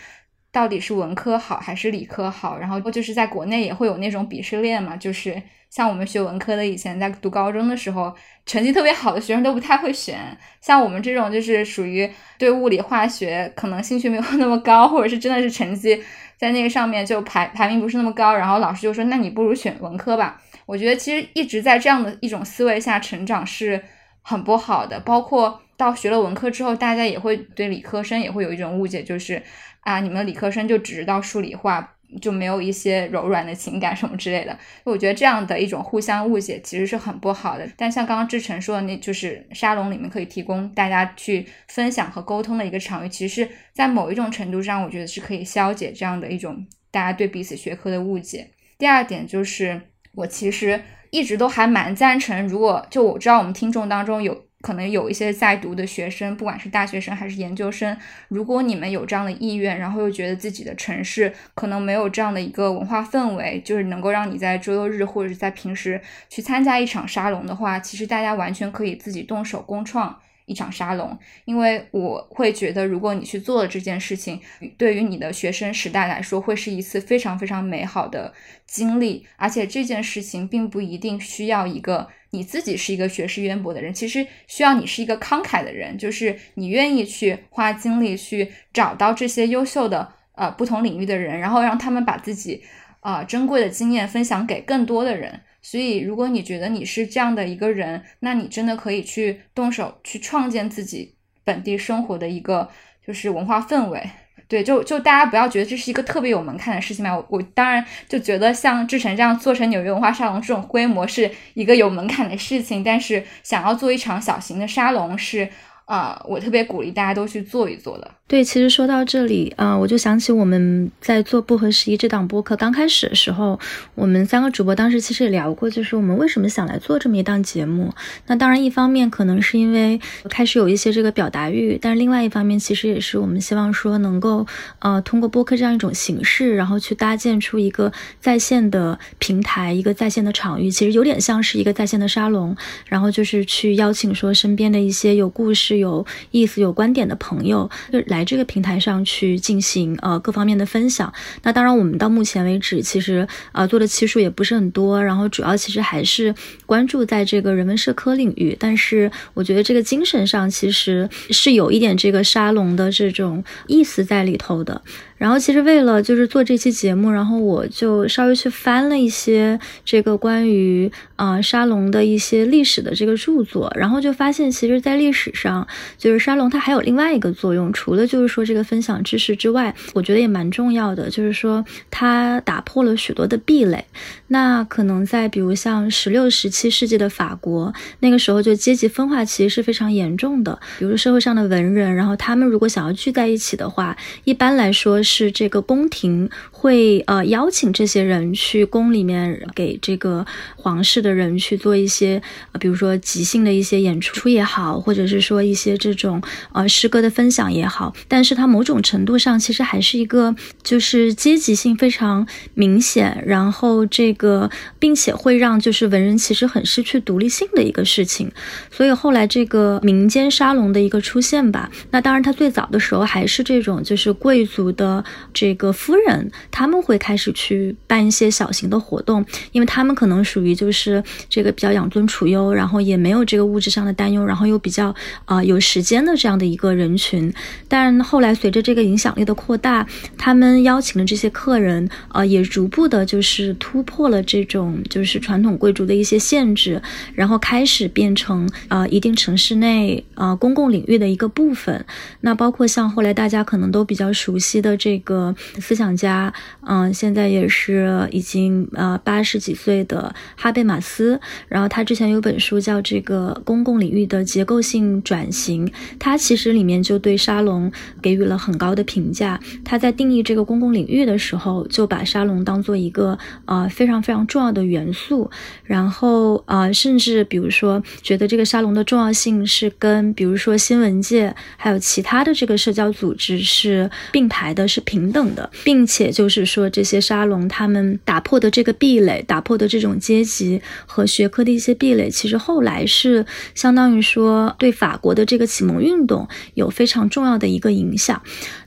到底是文科好还是理科好，然后就是在国内也会有那种鄙视链嘛，就是。像我们学文科的，以前在读高中的时候，成绩特别好的学生都不太会选。像我们这种，就是属于对物理化学可能兴趣没有那么高，或者是真的是成绩在那个上面就排排名不是那么高，然后老师就说：“那你不如选文科吧。”我觉得其实一直在这样的一种思维下成长是很不好的。包括到学了文科之后，大家也会对理科生也会有一种误解，就是啊，你们理科生就只知道数理化。就没有一些柔软的情感什么之类的，我觉得这样的一种互相误解其实是很不好的。但像刚刚志成说的，那就是沙龙里面可以提供大家去分享和沟通的一个场域，其实在某一种程度上，我觉得是可以消解这样的一种大家对彼此学科的误解。第二点就是，我其实一直都还蛮赞成，如果就我知道我们听众当中有。可能有一些在读的学生，不管是大学生还是研究生，如果你们有这样的意愿，然后又觉得自己的城市可能没有这样的一个文化氛围，就是能够让你在周六日或者是在平时去参加一场沙龙的话，其实大家完全可以自己动手共创。一场沙龙，因为我会觉得，如果你去做了这件事情，对于你的学生时代来说，会是一次非常非常美好的经历。而且这件事情并不一定需要一个你自己是一个学识渊博的人，其实需要你是一个慷慨的人，就是你愿意去花精力去找到这些优秀的呃不同领域的人，然后让他们把自己啊珍贵的经验分享给更多的人。所以，如果你觉得你是这样的一个人，那你真的可以去动手去创建自己本地生活的一个就是文化氛围。对，就就大家不要觉得这是一个特别有门槛的事情嘛。我我当然就觉得像志成这样做成纽约文化沙龙这种规模是一个有门槛的事情，但是想要做一场小型的沙龙是。啊，我特别鼓励大家都去做一做的。对，其实说到这里啊，我就想起我们在做不合时宜这档播客刚开始的时候，我们三个主播当时其实也聊过，就是我们为什么想来做这么一档节目。那当然，一方面可能是因为开始有一些这个表达欲，但是另外一方面，其实也是我们希望说能够呃通过播客这样一种形式，然后去搭建出一个在线的平台，一个在线的场域，其实有点像是一个在线的沙龙，然后就是去邀请说身边的一些有故事。有意思、有观点的朋友，就来这个平台上去进行呃各方面的分享。那当然，我们到目前为止，其实啊做的期数也不是很多，然后主要其实还是关注在这个人文社科领域。但是我觉得这个精神上其实是有一点这个沙龙的这种意思在里头的。然后其实为了就是做这期节目，然后我就稍微去翻了一些这个关于啊沙龙的一些历史的这个著作，然后就发现其实，在历史上，就是沙龙它还有另外一个作用，除了就是说这个分享知识之外，我觉得也蛮重要的，就是说它打破了许多的壁垒。那可能在比如像十六、十七世纪的法国，那个时候就阶级分化其实是非常严重的，比如社会上的文人，然后他们如果想要聚在一起的话，一般来说。是这个宫廷会呃邀请这些人去宫里面给这个皇室的人去做一些，呃比如说即兴的一些演出也好，或者是说一些这种呃诗歌的分享也好。但是它某种程度上其实还是一个就是阶级性非常明显，然后这个并且会让就是文人其实很失去独立性的一个事情。所以后来这个民间沙龙的一个出现吧，那当然它最早的时候还是这种就是贵族的。这个夫人他们会开始去办一些小型的活动，因为他们可能属于就是这个比较养尊处优，然后也没有这个物质上的担忧，然后又比较啊有时间的这样的一个人群。但后来随着这个影响力的扩大，他们邀请的这些客人啊也逐步的就是突破了这种就是传统贵族的一些限制，然后开始变成啊一定城市内啊公共领域的一个部分。那包括像后来大家可能都比较熟悉的。这个思想家，嗯，现在也是已经呃八十几岁的哈贝马斯。然后他之前有本书叫《这个公共领域的结构性转型》，他其实里面就对沙龙给予了很高的评价。他在定义这个公共领域的时候，就把沙龙当做一个呃非常非常重要的元素。然后啊，甚至比如说觉得这个沙龙的重要性是跟比如说新闻界还有其他的这个社交组织是并排的。是平等的，并且就就是说，这些沙龙他们打破的这个壁垒，打破的这种阶级和学科的一些壁垒，其实后来是相当于说对法国的这个启蒙运动有非常重要的一个影响。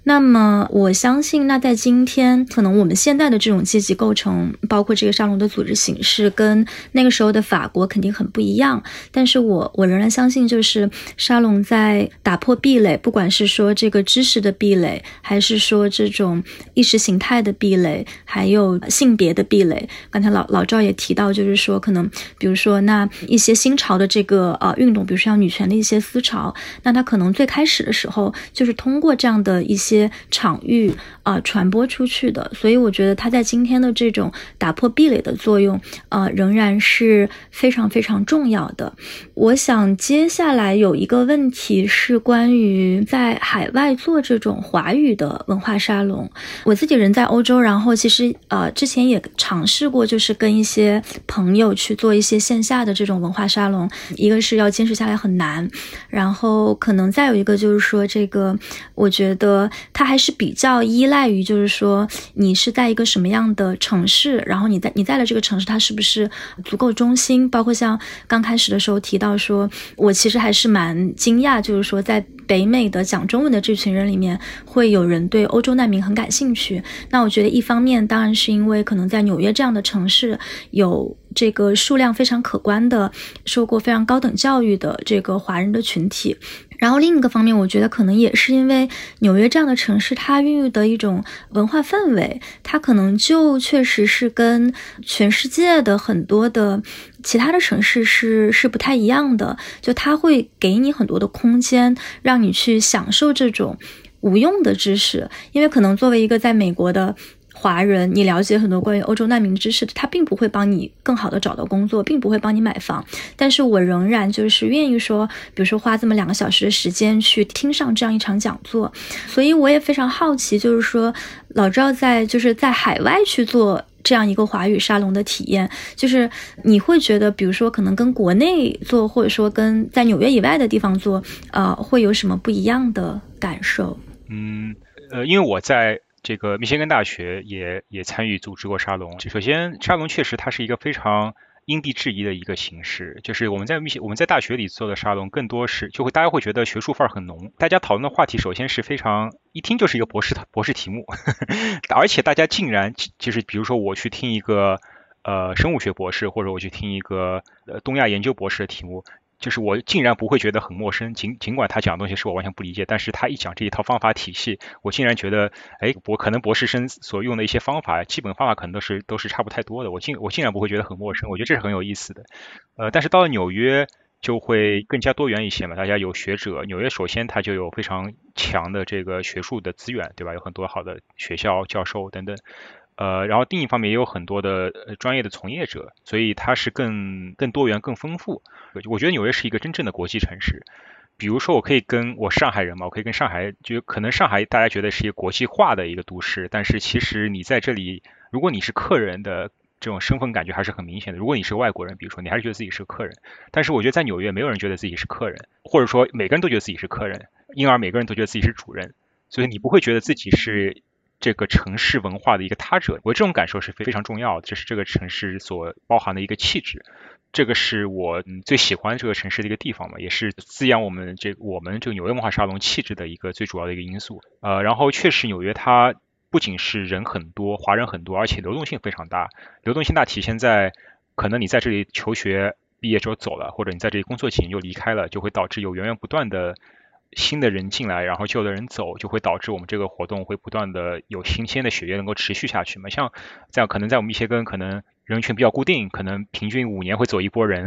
那么我相信，那在今天，可能我们现在的这种阶级构成，包括这个沙龙的组织形式，跟那个时候的法国肯定很不一样。但是我我仍然相信，就是沙龙在打破壁垒，不管是说这个知识的壁垒，还是说这种意识形态的壁垒，还有性别的壁垒。刚才老老赵也提到，就是说可能，比如说那一些新潮的这个呃运动，比如说像女权的一些思潮，那它可能最开始的时候，就是通过这样的一些。些场域啊传播出去的。所以我觉得它在今天的这种打破壁垒的作用，呃，仍然是非常非常重要的。我想接下来有一个问题是关于在海外做这种华语的文化沙龙。我自己人在欧洲，然后其实呃之前也尝试过，就是跟一些朋友去做一些线下的这种文化沙龙。一个是要坚持下来很难，然后可能再有一个就是说这个，我觉得它还是比较依赖于，就是说你是在一个什么样的城市，然后你在你在的这个城市它是不是足够中心，包括像刚开始的时候提到。说，我其实还是蛮惊讶，就是说，在北美的讲中文的这群人里面，会有人对欧洲难民很感兴趣。那我觉得，一方面当然是因为可能在纽约这样的城市，有这个数量非常可观的受过非常高等教育的这个华人的群体。然后另一个方面，我觉得可能也是因为纽约这样的城市，它孕育的一种文化氛围，它可能就确实是跟全世界的很多的其他的城市是是不太一样的。就它会给你很多的空间，让你去享受这种无用的知识，因为可能作为一个在美国的。华人，你了解很多关于欧洲难民知识，他并不会帮你更好的找到工作，并不会帮你买房。但是我仍然就是愿意说，比如说花这么两个小时的时间去听上这样一场讲座。所以我也非常好奇，就是说老赵在就是在海外去做这样一个华语沙龙的体验，就是你会觉得，比如说可能跟国内做，或者说跟在纽约以外的地方做，呃，会有什么不一样的感受？嗯，呃，因为我在。这个密歇根大学也也参与组织过沙龙。首先，沙龙确实它是一个非常因地制宜的一个形式。就是我们在密歇我们在大学里做的沙龙，更多是就会大家会觉得学术范儿很浓。大家讨论的话题首先是非常一听就是一个博士的博士题目，而且大家竟然就是比如说我去听一个呃生物学博士，或者我去听一个呃东亚研究博士的题目。就是我竟然不会觉得很陌生，尽尽管他讲的东西是我完全不理解，但是他一讲这一套方法体系，我竟然觉得，哎，我可能博士生所用的一些方法，基本方法可能都是都是差不太多的，我竟我竟然不会觉得很陌生，我觉得这是很有意思的。呃，但是到了纽约就会更加多元一些嘛，大家有学者，纽约首先它就有非常强的这个学术的资源，对吧？有很多好的学校教授等等。呃，然后另一方面也有很多的专业的从业者，所以它是更更多元、更丰富。我觉得纽约是一个真正的国际城市。比如说，我可以跟我上海人嘛，我可以跟上海，就可能上海大家觉得是一个国际化的一个都市，但是其实你在这里，如果你是客人的这种身份感觉还是很明显的。如果你是外国人，比如说你还是觉得自己是客人，但是我觉得在纽约没有人觉得自己是客人，或者说每个人都觉得自己是客人，因而每个人都觉得自己是主人，所以你不会觉得自己是。这个城市文化的一个他者，我这种感受是非非常重要的，这是这个城市所包含的一个气质，这个是我最喜欢这个城市的一个地方嘛，也是滋养我们这我们这个纽约文化沙龙气质的一个最主要的一个因素。呃，然后确实纽约它不仅是人很多，华人很多，而且流动性非常大。流动性大体现在可能你在这里求学毕业之后走了，或者你在这里工作几年就离开了，就会导致有源源不断的。新的人进来，然后旧的人走，就会导致我们这个活动会不断的有新鲜的血液能够持续下去嘛。像这样，可能在我们一些根，可能人群比较固定，可能平均五年会走一波人，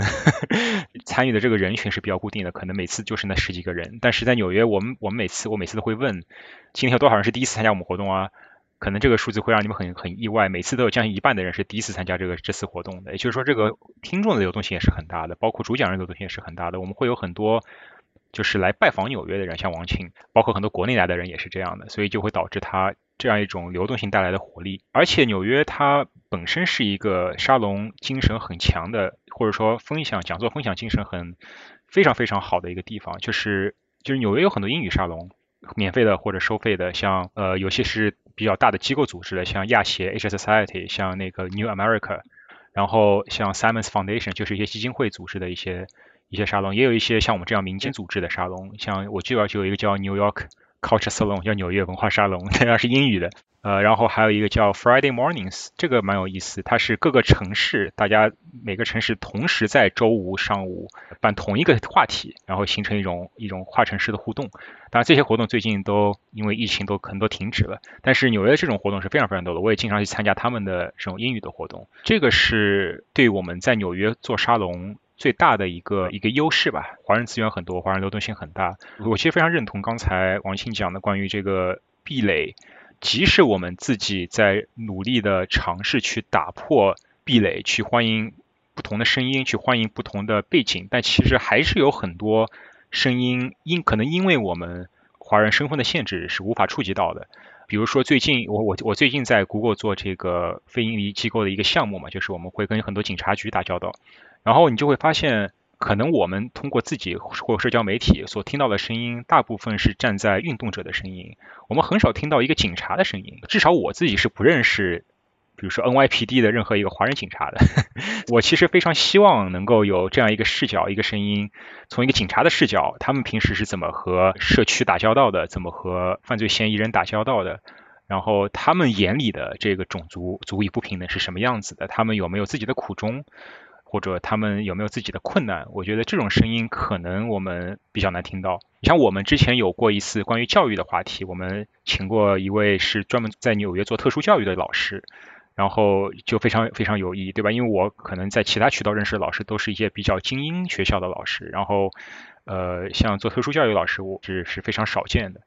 参与的这个人群是比较固定的，可能每次就是那十几个人。但是在纽约，我们我们每次我每次都会问，今天有多少人是第一次参加我们活动啊？可能这个数字会让你们很很意外，每次都有将近一半的人是第一次参加这个这次活动的。也就是说，这个听众的流动性也是很大的，包括主讲人流动性也是很大的。我们会有很多。就是来拜访纽约的人，像王庆，包括很多国内来的人也是这样的，所以就会导致它这样一种流动性带来的活力。而且纽约它本身是一个沙龙精神很强的，或者说分享讲座分享精神很非常非常好的一个地方。就是就是纽约有很多英语沙龙，免费的或者收费的，像呃有些是比较大的机构组织的，像亚协 Asia Society，像那个 New America，然后像 Simons Foundation，就是一些基金会组织的一些。一些沙龙也有一些像我们这样民间组织的沙龙，像我记得就有一个叫 New York Culture Salon，叫纽约文化沙龙，它是英语的。呃，然后还有一个叫 Friday Mornings，这个蛮有意思，它是各个城市，大家每个城市同时在周五上午办同一个话题，然后形成一种一种跨城市的互动。当然这些活动最近都因为疫情都可能都停止了，但是纽约这种活动是非常非常多的，我也经常去参加他们的这种英语的活动。这个是对我们在纽约做沙龙。最大的一个一个优势吧，华人资源很多，华人流动性很大。我其实非常认同刚才王庆讲的关于这个壁垒，即使我们自己在努力的尝试去打破壁垒，去欢迎不同的声音，去欢迎不同的背景，但其实还是有很多声音因可能因为我们华人身份的限制是无法触及到的。比如说最近我我我最近在 Google 做这个非盈利机构的一个项目嘛，就是我们会跟很多警察局打交道，然后你就会发现。可能我们通过自己或社交媒体所听到的声音，大部分是站在运动者的声音。我们很少听到一个警察的声音，至少我自己是不认识，比如说 NYPD 的任何一个华人警察的。我其实非常希望能够有这样一个视角，一个声音，从一个警察的视角，他们平时是怎么和社区打交道的，怎么和犯罪嫌疑人打交道的，然后他们眼里的这个种族族裔不平等是什么样子的，他们有没有自己的苦衷？或者他们有没有自己的困难？我觉得这种声音可能我们比较难听到。像我们之前有过一次关于教育的话题，我们请过一位是专门在纽约做特殊教育的老师，然后就非常非常有意义，对吧？因为我可能在其他渠道认识的老师都是一些比较精英学校的老师，然后呃，像做特殊教育老师，我是是非常少见的。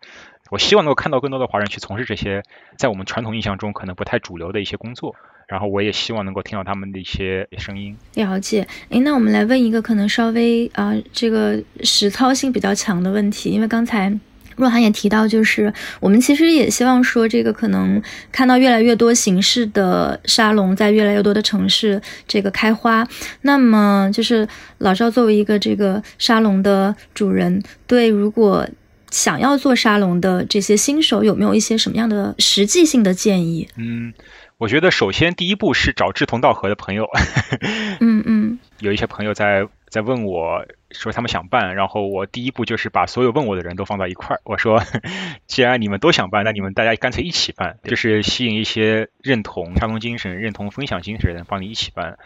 我希望能够看到更多的华人去从事这些在我们传统印象中可能不太主流的一些工作。然后我也希望能够听到他们的一些声音。了解，哎，那我们来问一个可能稍微啊这个实操性比较强的问题，因为刚才若涵也提到，就是我们其实也希望说，这个可能看到越来越多形式的沙龙在越来越多的城市这个开花。那么就是老赵作为一个这个沙龙的主人，对如果想要做沙龙的这些新手，有没有一些什么样的实际性的建议？嗯。我觉得首先第一步是找志同道合的朋友。嗯嗯。有一些朋友在在问我说他们想办，然后我第一步就是把所有问我的人都放到一块儿。我说，既然你们都想办，那你们大家干脆一起办，就是吸引一些认同沙龙精神、认同分享精神的人帮你一起办。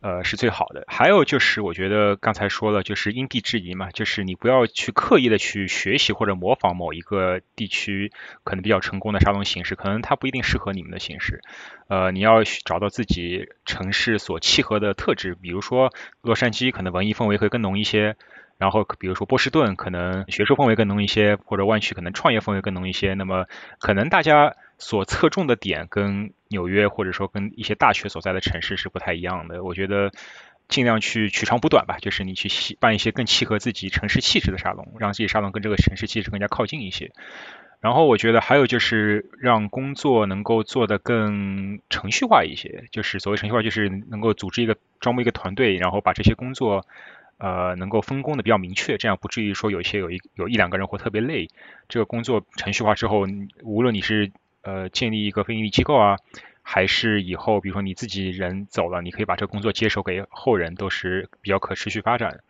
呃，是最好的。还有就是，我觉得刚才说了，就是因地制宜嘛，就是你不要去刻意的去学习或者模仿某一个地区可能比较成功的沙龙形式，可能它不一定适合你们的形式。呃，你要找到自己城市所契合的特质，比如说洛杉矶可能文艺氛围会更浓一些，然后比如说波士顿可能学术氛围更浓一些，或者湾区可能创业氛围更浓一些。那么可能大家所侧重的点跟纽约或者说跟一些大学所在的城市是不太一样的，我觉得尽量去取长补短吧，就是你去办一些更契合自己城市气质的沙龙，让自己沙龙跟这个城市气质更加靠近一些。然后我觉得还有就是让工作能够做得更程序化一些，就是所谓程序化就是能够组织一个招募一个团队，然后把这些工作呃能够分工的比较明确，这样不至于说有一些有一有一两个人会特别累。这个工作程序化之后，无论你是呃，建立一个非营利机构啊，还是以后比如说你自己人走了，你可以把这个工作接手给后人，都是比较可持续发展。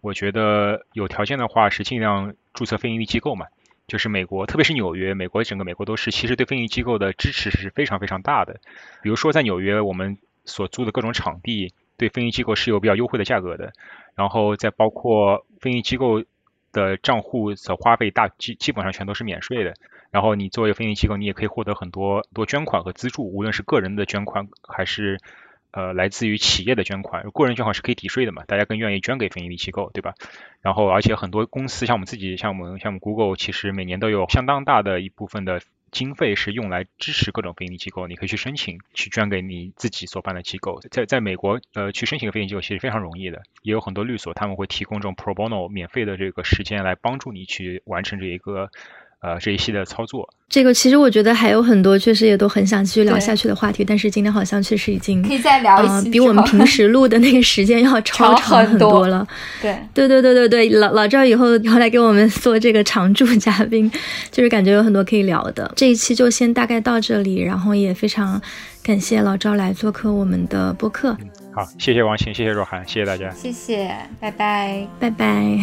我觉得有条件的话是尽量注册非营利机构嘛。就是美国，特别是纽约，美国整个美国都是其实对非营利机构的支持是非常非常大的。比如说在纽约，我们所租的各种场地对非营机构是有比较优惠的价格的。然后再包括非营机构的账户所花费大基基本上全都是免税的。然后你作为非营利机构，你也可以获得很多多捐款和资助，无论是个人的捐款还是呃来自于企业的捐款。个人捐款是可以抵税的嘛，大家更愿意捐给非营利机构，对吧？然后而且很多公司像我们自己，像我们像我们 Google，其实每年都有相当大的一部分的经费是用来支持各种非营利机构，你可以去申请去捐给你自己所办的机构。在在美国，呃，去申请个非营利机构其实非常容易的，也有很多律所他们会提供这种 pro bono 免费的这个时间来帮助你去完成这一个。呃，这一系列操作，这个其实我觉得还有很多，确实也都很想继续聊下去的话题，但是今天好像确实已经可以再聊一期，比我们平时录的那个时间要超 长很多了。对，对对对对对，老老赵以后以后来给我们做这个常驻嘉宾，就是感觉有很多可以聊的。这一期就先大概到这里，然后也非常感谢老赵来做客我们的播客。好，谢谢王晴，谢谢若涵，谢谢大家，谢谢，拜拜，拜拜。